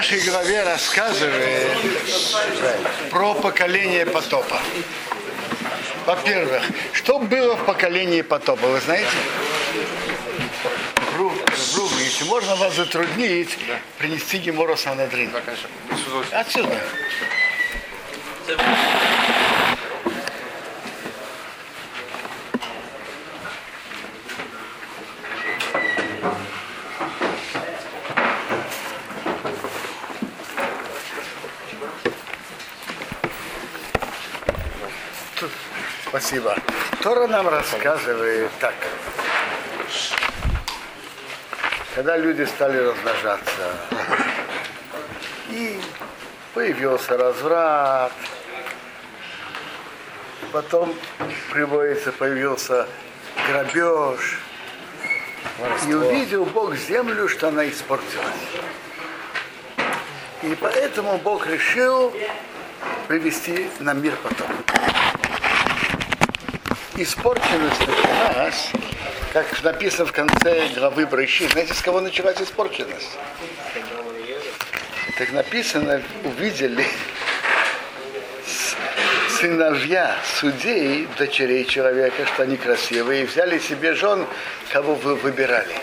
нашей главе рассказывает про поколение потопа. Во-первых, что было в поколении потопа, вы знаете? Если можно вас затруднить, принести Гемору Санадрин. Отсюда. Спасибо. Тора нам рассказывает так. Когда люди стали размножаться, и появился разврат, потом приводится, появился грабеж, и увидел Бог землю, что она испортилась. И поэтому Бог решил привести на мир потом испорченность нас, как написано в конце главы Брыщи, знаете, с кого началась испорченность? Так написано, увидели сыновья судей, дочерей человека, что они красивые, и взяли себе жен, кого вы выбирали.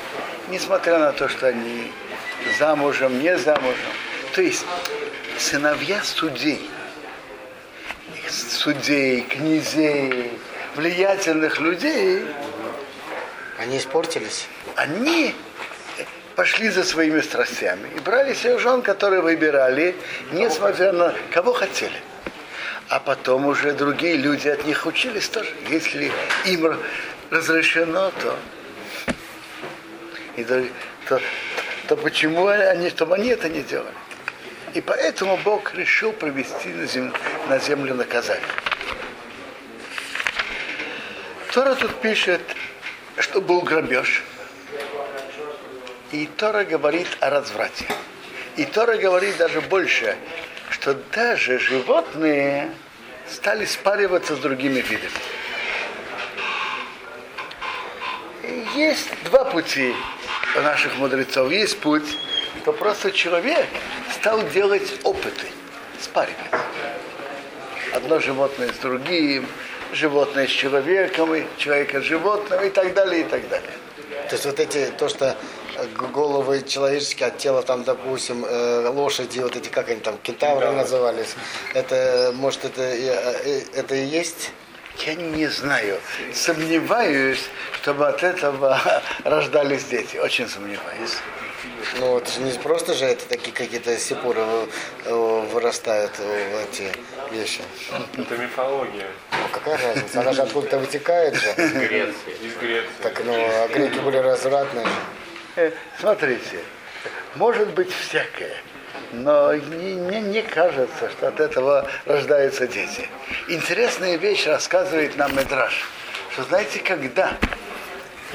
Несмотря на то, что они замужем, не замужем. То есть сыновья судей, судей, князей, влиятельных людей, они испортились. Они пошли за своими страстями и брали себе жен, которые выбирали, несмотря на кого хотели. А потом уже другие люди от них учились тоже. Если им разрешено, то, и то, то, то почему они, чтобы они это не делали? И поэтому Бог решил провести на землю, на землю наказание. Тора тут пишет, что был грабеж. И Тора говорит о разврате. И Тора говорит даже больше, что даже животные стали спариваться с другими видами. Есть два пути у наших мудрецов. Есть путь, что просто человек стал делать опыты, спариваться. Одно животное с другим, животное с человеком, и человека с животным и так далее, и так далее. То есть вот эти, то, что головы человеческие от тела, там, допустим, э, лошади, вот эти, как они там, кентавры назывались, это, может, это, э, это и есть? Я не знаю. Сомневаюсь, чтобы от этого рождались дети. Очень сомневаюсь. Ну, же не просто же это такие какие-то сипуры вырастают эти вещи. Это мифология. Ну, какая разница? Она же откуда-то вытекает же. Из Греции. Из Греции. Так, ну, а греки были развратные. Э, смотрите, может быть всякое. Но мне не кажется, что от этого рождаются дети. Интересная вещь рассказывает нам Медраж, что знаете, когда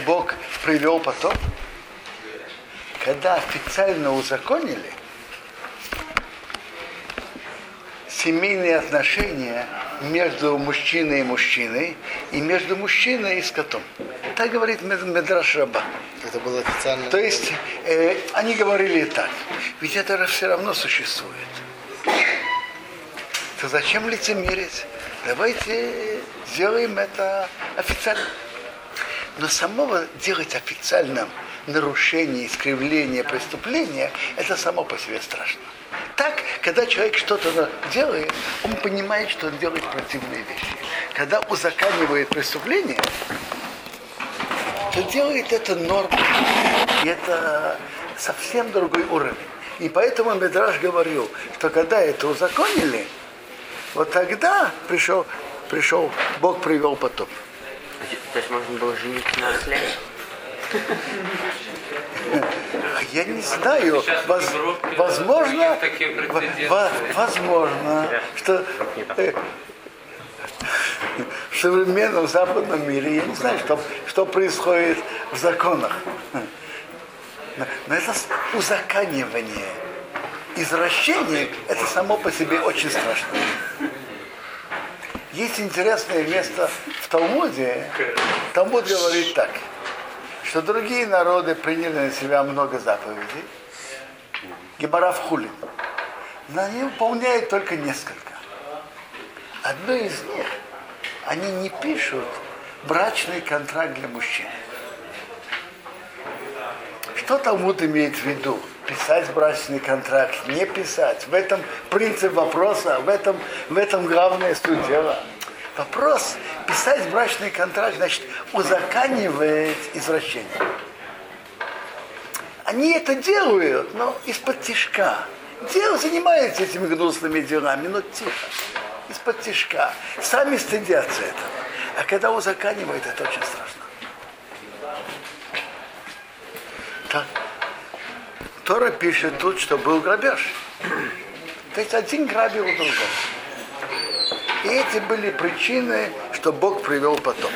Бог привел потоп, когда официально узаконили семейные отношения между мужчиной и мужчиной и между мужчиной и скотом. Так говорит Медраш Раба. Это было официально. То есть э, они говорили так, ведь это все равно существует. То зачем лицемерить? Давайте сделаем это официально. Но самого делать официальным нарушение, искривление, преступление, это само по себе страшно. Так, когда человек что-то делает, он понимает, что он делает противные вещи. Когда узаканивает преступление, то делает это нормой. И это совсем другой уровень. И поэтому Медраж говорил, что когда это узаконили, вот тогда пришел, пришел Бог привел потоп. То есть можно было жениться на осле? Я не знаю, воз, возможно, во, возможно, что э, в современном западном мире, я не знаю, что, что происходит в законах. Но это узаканивание, извращение, это само по себе очень страшно. Есть интересное место в Талмуде. Талмуд говорит так – что другие народы приняли на себя много заповедей, Гемора в хулин. Но они выполняют только несколько. Одно из них, они не пишут брачный контракт для мужчин. Что Талмуд имеет в виду? Писать брачный контракт, не писать. В этом принцип вопроса, в этом, в этом главное суть дела. Вопрос, писать брачный контракт, значит, узаканивает извращение. Они это делают, но из-под тишка. Дело занимаются этими гнусными делами, но тихо. Из-под тишка. Сами стыдятся этого. А когда узаканивает, это очень страшно. Так. Тора пишет тут, что был грабеж. То есть один грабил другого. И эти были причины, что Бог привел потом.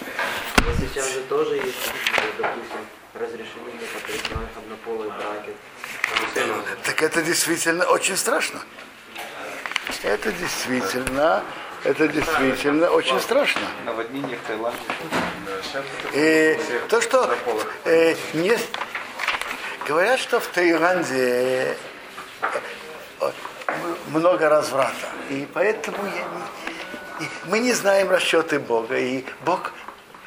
Но сейчас же тоже есть, допустим, разрешение некоторых однополые браки. Так это действительно очень страшно. Это действительно, это действительно очень страшно. Наводнение в Таиланде. И то, что э, не, говорят, что в Таиланде э, много разврата. И поэтому я не- и мы не знаем расчеты Бога. И Бог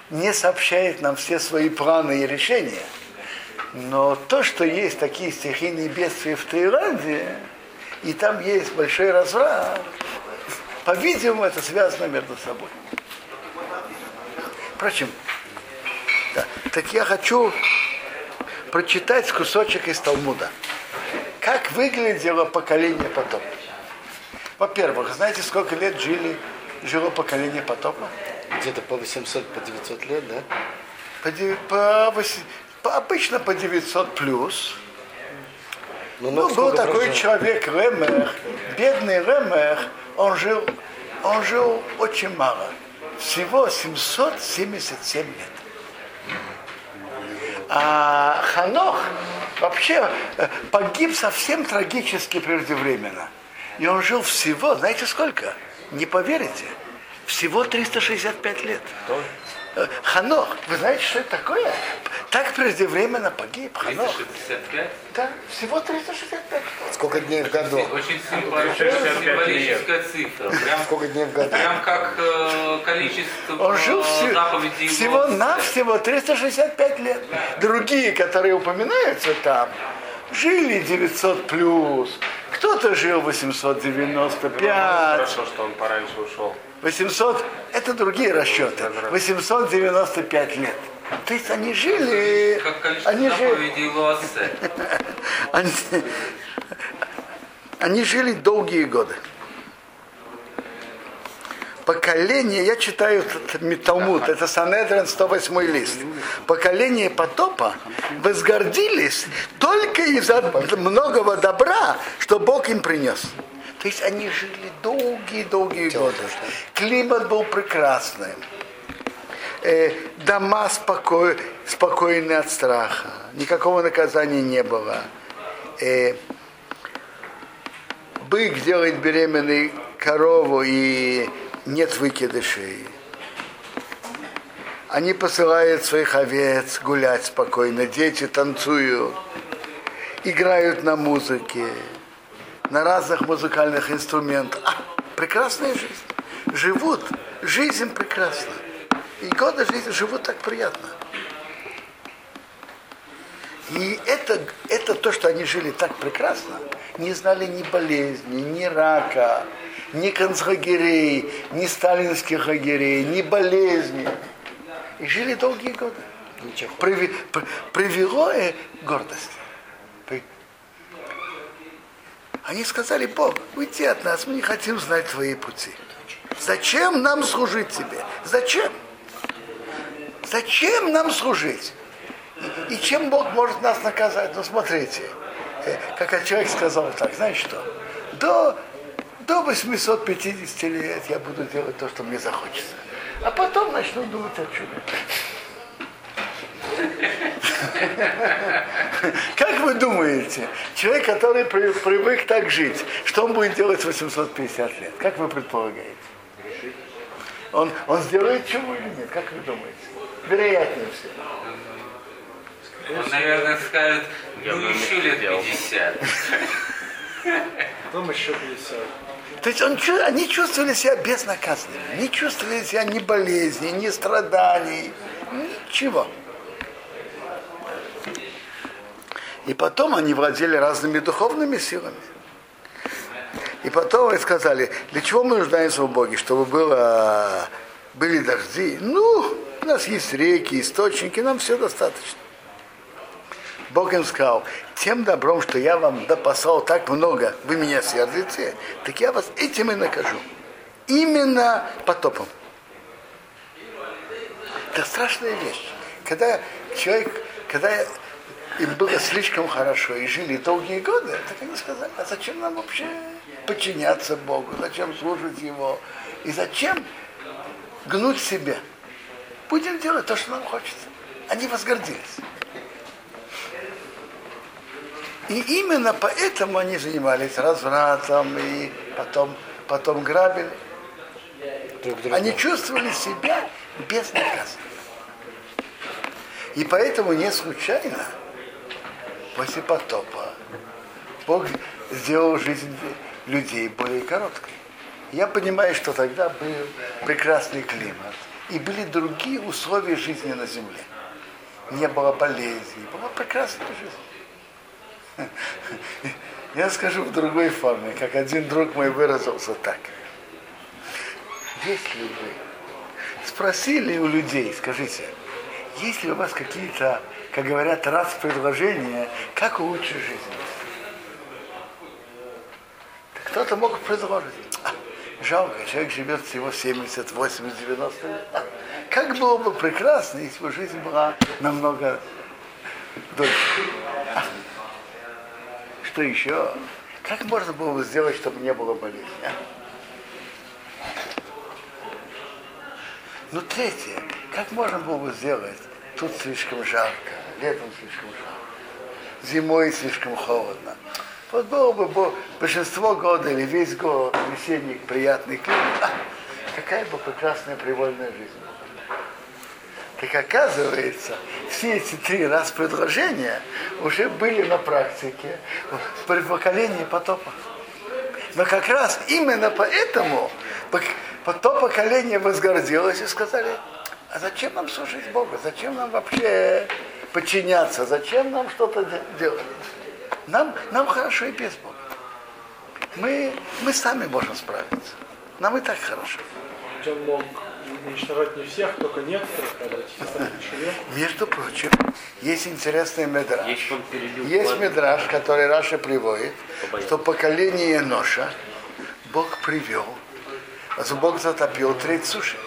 не сообщает нам все свои планы и решения. Но то, что есть такие стихийные бедствия в Таиланде, и там есть большой разврат, по-видимому, это связано между собой. Впрочем, да, так я хочу прочитать кусочек из Талмуда. Как выглядело поколение потопа? Во-первых, знаете, сколько лет жили, жило поколение потопа? Где-то по 800, по 900 лет, да? По, по воси- по- обычно по 900 плюс. Ну, Ну, был сколько такой прожил? человек Ремех, бедный Ремех, он жил, он жил очень мало. Всего 777 лет. А Ханох вообще э, погиб совсем трагически преждевременно. И он жил всего, знаете сколько? Не поверите, всего 365 лет. Э, Ханох, вы знаете, что это такое? Так преждевременно погиб Ханох. 365? Да, всего 365 лет. Сколько дней в году? Очень символическая цифра. Прям, Сколько дней в году? прям как э, количество Он жил э, всего, заповедей всего Господа. навсего 365 лет. Другие, которые упоминаются там, жили 900 плюс, кто-то жил 895, Хорошо, что он пораньше ушел. 800, это другие расчеты, 895 лет. То есть они жили, Как количество они жили, они, они жили долгие годы. Поколение, я читаю этот Талмуд, это Санедрин 108 лист. Поколение потопа возгордились только из-за многого добра, что Бог им принес. То есть они жили долгие-долгие годы. Климат был прекрасным. Э, дома спокой, спокойны от страха. Никакого наказания не было. Э, бык делает беременной корову и нет выкидышей. Они посылают своих овец гулять спокойно, дети танцуют, играют на музыке, на разных музыкальных инструментах. А, прекрасная жизнь. Живут, жизнь прекрасна. И годы жизни живут так приятно. И это, это то, что они жили так прекрасно, не знали ни болезни, ни рака, ни концлагерей, ни сталинских лагерей, ни болезни. И жили долгие годы. Ничего. Приви- при- привело э, гордость. При- Они сказали, Бог, уйди от нас, мы не хотим знать твои пути. Зачем нам служить тебе? Зачем? Зачем нам служить? И чем Бог может нас наказать? Ну, смотрите, э, как человек сказал так, знаешь что, до, до 850 лет я буду делать то, что мне захочется. А потом начну думать о чуде. Как вы думаете, человек, который при- привык так жить, что он будет делать в 850 лет? Как вы предполагаете? Он, он сделает чего или нет? Как вы думаете? Вероятнее всего. Он, наверное, скажет, ну еще лет сделал. 50. Потом еще 50. То есть он, они чувствовали себя безнаказанными, не чувствовали себя ни болезни, ни страданий, ничего. И потом они владели разными духовными силами. И потом они сказали, для чего мы нуждаемся в Боге, чтобы было, были дожди. Ну, у нас есть реки, источники, нам все достаточно. Бог им сказал, тем добром, что я вам допасал так много, вы меня сердите, так я вас этим и накажу. Именно потопом. Это страшная вещь. Когда человек, когда им было слишком хорошо и жили долгие годы, так они сказали, а зачем нам вообще подчиняться Богу, зачем служить Его, и зачем гнуть себя. Будем делать то, что нам хочется. Они возгордились. И именно поэтому они занимались развратом и потом, потом грабили. Друг друга. Они чувствовали себя безнаказанными. И поэтому не случайно после потопа Бог сделал жизнь людей более короткой. Я понимаю, что тогда был прекрасный климат. И были другие условия жизни на земле. Не было болезней, была прекрасная жизнь. Я скажу в другой форме, как один друг мой выразился так. Если вы спросили у людей, скажите, есть ли у вас какие-то, как говорят, раз предложения, как улучшить жизнь? Кто-то мог предложить. «А, жалко, человек живет всего 70, 80, 90 лет. А, как было бы прекрасно, если бы жизнь была намного дольше. Что еще? Как можно было бы сделать, чтобы не было болезни? а? Ну, третье, как можно было бы сделать? Тут слишком жарко, летом слишком жарко, зимой слишком холодно. Вот было бы бо- большинство года или весь год весенний приятный климат. А, какая бы прекрасная привольная жизнь была. Так оказывается, все эти три раз предложения уже были на практике при поколении потопа. Но как раз именно поэтому то поколение возгордилось и сказали, а зачем нам служить Богу? Зачем нам вообще подчиняться? Зачем нам что-то де- делать? Нам, нам хорошо и без Бога. Мы, мы сами можем справиться. Нам и так хорошо. Он мог уничтожать не всех, только некоторых, Шеве. Между прочим, есть интересный медраж. Есть медраж, который Раша приводит, Побоялся. что поколение Ноша Бог привел, а Бог затопил треть суши.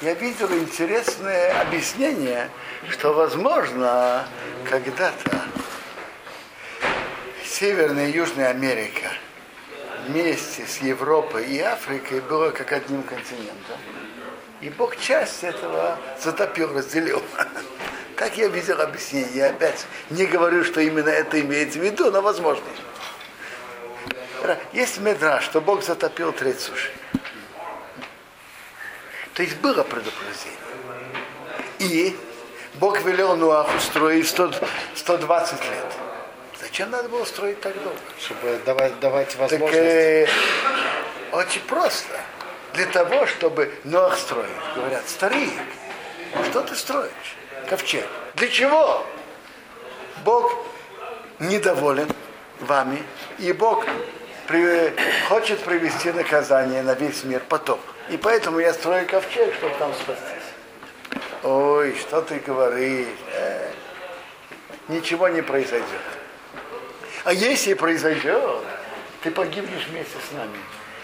Я видел интересное объяснение, что, возможно, когда-то Северная и Южная Америка вместе с Европой и Африкой было как одним континентом. И Бог часть этого затопил, разделил. Так я видел объяснение. Я опять не говорю, что именно это имеется в виду, но возможно. Есть медраж, что Бог затопил треть суши. То есть было предупреждение. И Бог велел Нуаху строить 100 120 лет. Зачем надо было строить так долго? Чтобы давать, давать Так возможность. э, очень просто. Для того, чтобы Ноах строил. Говорят, старик, что ты строишь? Ковчег. Для чего? Бог недоволен вами, и Бог при- хочет привести наказание на весь мир потоп. И поэтому я строю ковчег, чтобы там спастись. Ой, что ты говоришь? Э, ничего не произойдет. А если произойдет, ты погибнешь вместе с нами.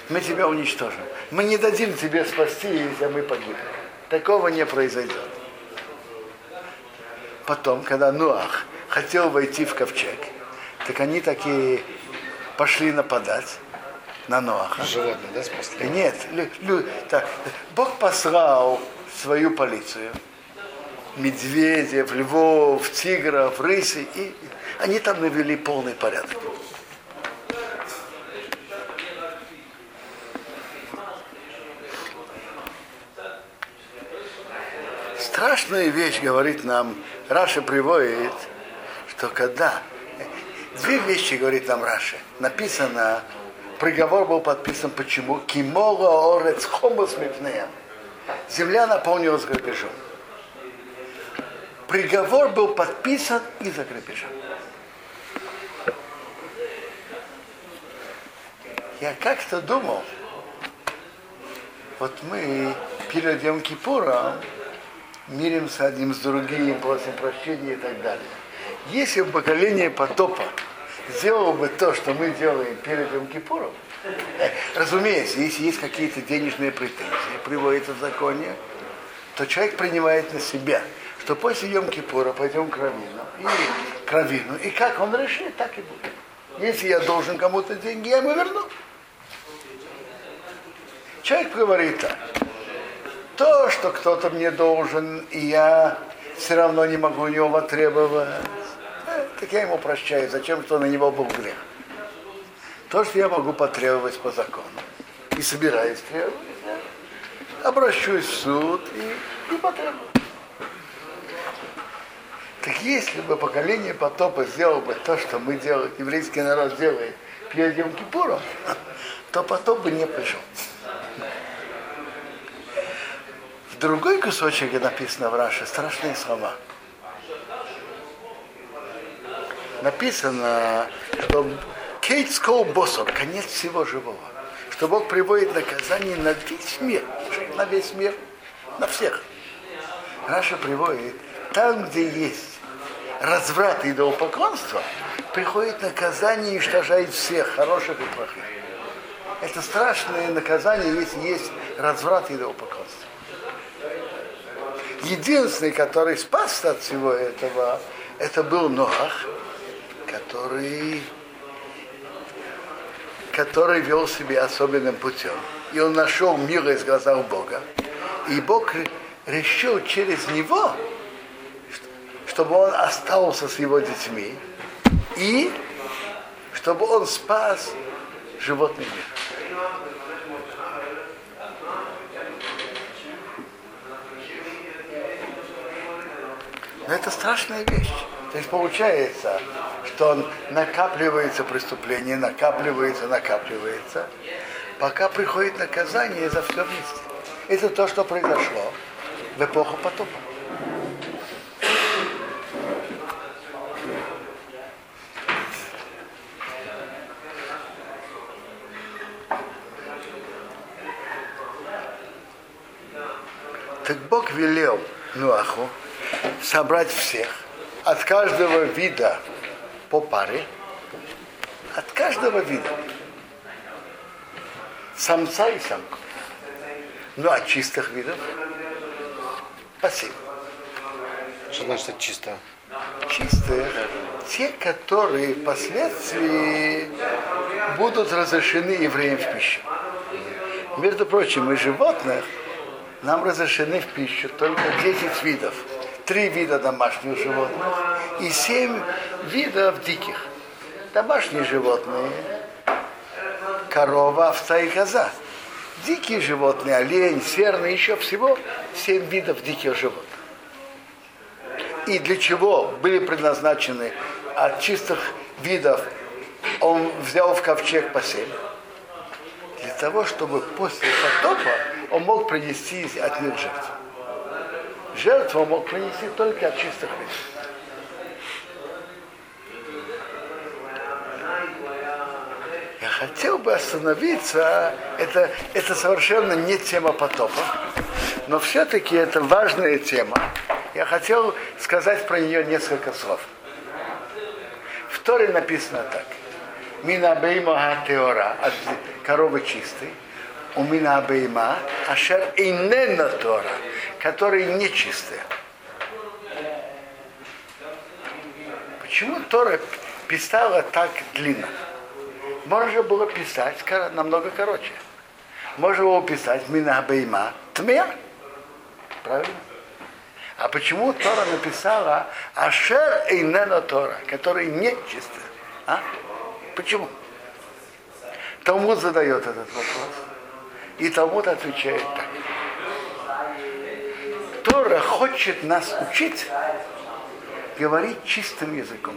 Мы тебя уничтожим. Мы не дадим тебе спасти, если мы погибнем. Такого не произойдет. Потом, когда Нуах хотел войти в ковчег, так они такие пошли нападать на Ноаха. Животные, да, спасли? Нет, лю- лю- так, Бог послал свою полицию. Медведев, львов, тигров, рыси. И они там навели полный порядок. Страшная вещь, говорит нам, Раши приводит, что когда... Две вещи, говорит нам Раши. Написано, приговор был подписан почему? כי מלאה הארץ חמס מפניהם. Земля наполнилась грабежом. Приговор был подписан из-за грабежа. Я как-то думал, вот мы перед Йом Кипуром миримся одним с другим, просим прощения и так далее. Если бы поколение потопа сделало бы то, что мы делаем перед Йом Кипуром, э, разумеется, если есть какие-то денежные претензии, приводится в законе, то человек принимает на себя, что после Йом Кипура пойдем к Равину, и к Равину, и как он решит, так и будет. Если я должен кому-то деньги, я ему верну. Человек говорит так. То, что кто-то мне должен, и я все равно не могу у него потребовать, э, так я ему прощаю. Зачем, что на него был грех? То, что я могу потребовать по закону, и собираюсь требовать, обращусь в суд и, и потребую. Так если бы поколение потопа сделало бы то, что мы делаем, еврейский народ делает перед Йом Кипуром, то потоп бы не пришел. В другой кусочек написано в Раше страшные слова. Написано, что Кейт Скол конец всего живого. Что Бог приводит наказание на весь мир. На весь мир. На всех. Раша приводит, там, где есть разврат и идолопоклонство, приходит наказание и уничтожает всех, хороших и плохих. Это страшное наказание, если есть разврат и идолопоклонство. Единственный, который спасся от всего этого, это был Ноах, который, который вел себя особенным путем. И он нашел милость в глазах Бога. И Бог решил через него, чтобы он остался с его детьми, и чтобы он спас животный мир. Но это страшная вещь. То есть получается, что он накапливается преступление, накапливается, накапливается, пока приходит наказание за все вместе. Это то, что произошло в эпоху потопа. Так Бог велел Нуаху собрать всех, от каждого вида по паре, от каждого вида. Самца и самку. Ну, от чистых видов. Спасибо. Что значит чисто? Чистые, те, которые впоследствии будут разрешены евреям в пищу. Между прочим, из животных нам разрешены в пищу только 10 видов. Три вида домашних животных и семь видов диких. Домашние животные, корова, овца и коза. Дикие животные, олень, серны, еще всего семь видов диких животных. И для чего были предназначены от чистых видов он взял в ковчег по семь? Для того, чтобы после потопа он мог принести от них жертву. Жертву он мог принести только от чистых видов. Я хотел бы остановиться, это, это совершенно не тема потопа, но все-таки это важная тема. Я хотел сказать про нее несколько слов. В Торе написано так. Мина бейма теора, от коровы чистой, у мина бейма, ашер инена тора, которые нечистые. Почему Тора писала так длинно? Можно было писать намного короче. Можно было писать мина бейма тмея. Правильно? А почему Тора написала Ашер Эйнена Тора, который не чистый? А? Почему? Талмуд задает этот вопрос. И Талмуд отвечает так. Тора хочет нас учить говорить чистым языком.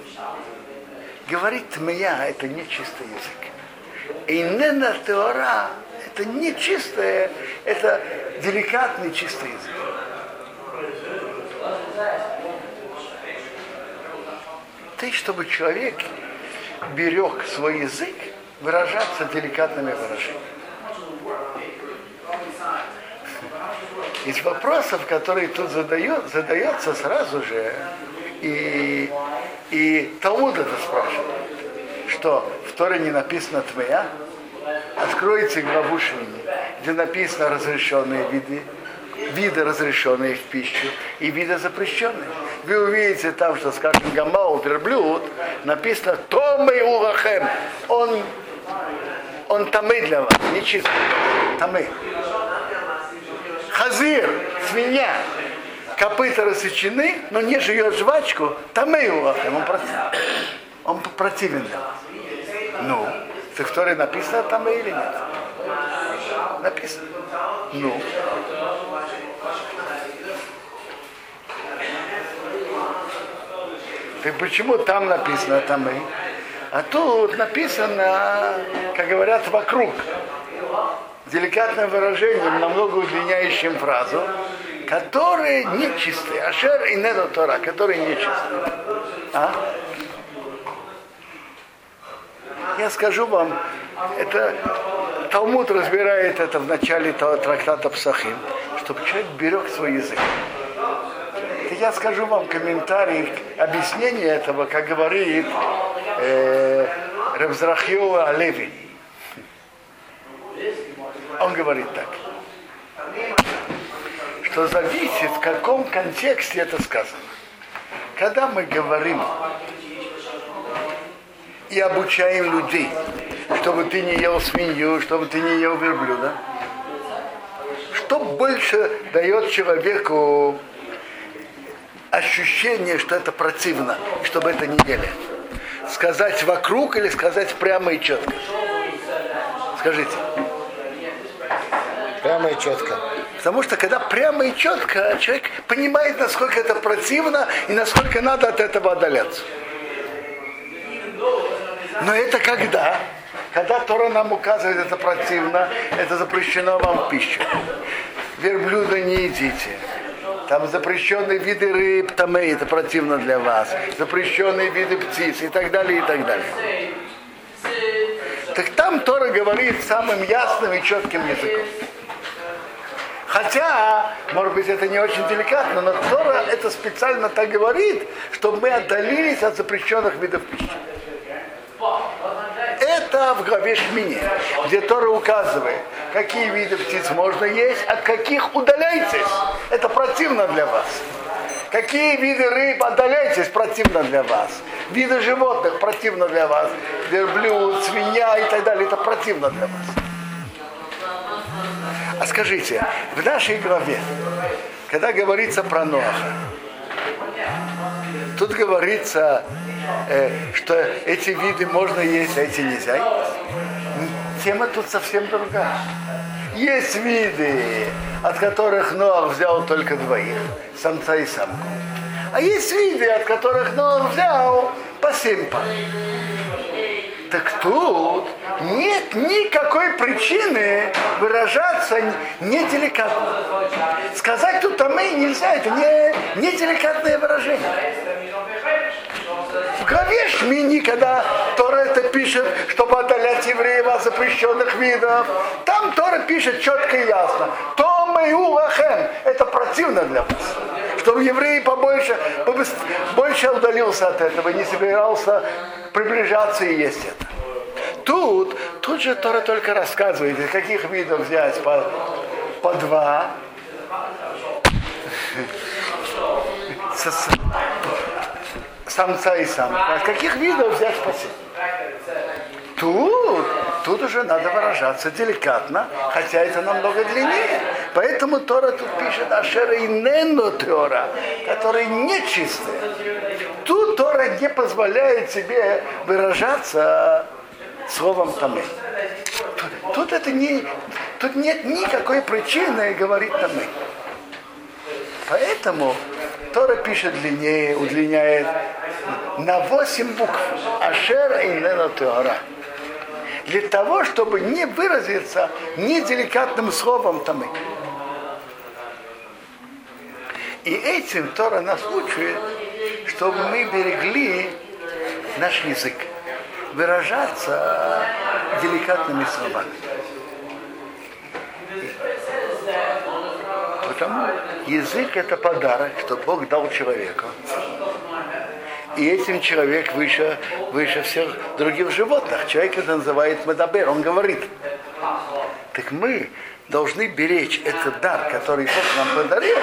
Говорить тмия – это не чистый язык. И нена Тора – это не чистое, это деликатный чистый язык. Ты, чтобы человек берег свой язык, выражаться деликатными выражениями. Из вопросов, которые тут задает, задается сразу же, и, и Талмуд это спрашивает, что в Торе не написано «твоя», откройте главу Шмини, где написано разрешенные виды, виды разрешенные в пищу и виды запрещенные. Вы увидите там, что, скажем, гамал, верблюд, написано «томый улахем», он, он тамы для вас, не чистый, тамы. Хазир, свинья, копыта рассечены, но не жует жвачку, тамы улахем, он противен, он противен для вас. Ну, в Торе написано тамы или нет? Написано. Ну, Так почему там написано там и? А тут написано, как говорят, вокруг. Деликатным выражением, намного удлиняющим фразу, которые нечистые. Ашер и Недо Тора, которые нечистые. А? Я скажу вам, это Талмуд разбирает это в начале трактата Псахим, чтобы человек берег свой язык я скажу вам комментарий, объяснение этого, как говорит э, Ревзрахиова Алеви. Он говорит так, что зависит, в каком контексте это сказано. Когда мы говорим и обучаем людей, чтобы ты не ел свинью, чтобы ты не ел верблюда, что больше дает человеку ощущение, что это противно, чтобы это не ели. Сказать вокруг или сказать прямо и четко? Скажите. Прямо и четко. Потому что когда прямо и четко, человек понимает, насколько это противно и насколько надо от этого отдаляться. Но это когда? Когда Тора нам указывает, это противно, это запрещено вам в пищу. Верблюда не едите там запрещенные виды рыб, там это противно для вас, запрещенные виды птиц и так далее, и так далее. Так там Тора говорит самым ясным и четким языком. Хотя, может быть, это не очень деликатно, но Тора это специально так говорит, чтобы мы отдалились от запрещенных видов пищи. Это в главе Шмини, где Тора указывает, какие виды птиц можно есть, от каких удаляйтесь. Это противно для вас. Какие виды рыб отдаляйтесь, противно для вас. Виды животных противно для вас. Верблюд, свинья и так далее, это противно для вас. А скажите, в нашей главе, когда говорится про Ноаха, тут говорится, э, что эти виды можно есть, а эти нельзя. Тема тут совсем другая. Есть виды, от которых Ноах взял только двоих, самца и самку. А есть виды, от которых Ноах взял по семь пар. Так тут нет никакой причины выражаться неделикатно. Сказать тут мы нельзя, это не, не деликатное выражение. Главе Шмини, когда Тора это пишет, чтобы отдалять евреев от запрещенных видов, там Тора пишет четко и ясно. То мы улахем, это противно для вас. Чтобы евреи побольше, больше удалился от этого, не собирался приближаться и есть это. Тут, тут же Тора только рассказывает, из каких видов взять по, по два, самца и самка. От каких видов взять спасение? Тут, тут уже надо выражаться деликатно, хотя это намного длиннее. Поэтому Тора тут пишет Ашера и Нено Тора, которые нечистые. Тут Тора не позволяет себе выражаться словом тамы. Тут, тут это не, тут нет никакой причины говорить тамы. Поэтому Тора пишет длиннее, удлиняет на 8 букв. Ашер и Тора. Для того, чтобы не выразиться неделикатным словом тамы. И этим Тора нас учит, чтобы мы берегли наш язык, выражаться деликатными словами. Потому язык это подарок, что Бог дал человеку. И этим человек выше, выше всех других животных. Человек это называет медабер, он говорит. Так мы должны беречь этот дар, который Бог нам подарил,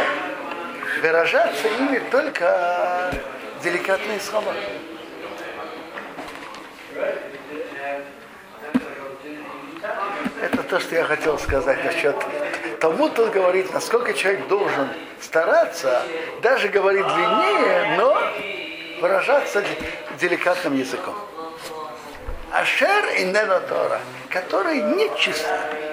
выражаться ими только деликатные слова. Это то, что я хотел сказать насчет тому, тут говорит, насколько человек должен стараться, даже говорить длиннее, но выражаться деликатным языком. Ашер и Ненотора, который нечистый.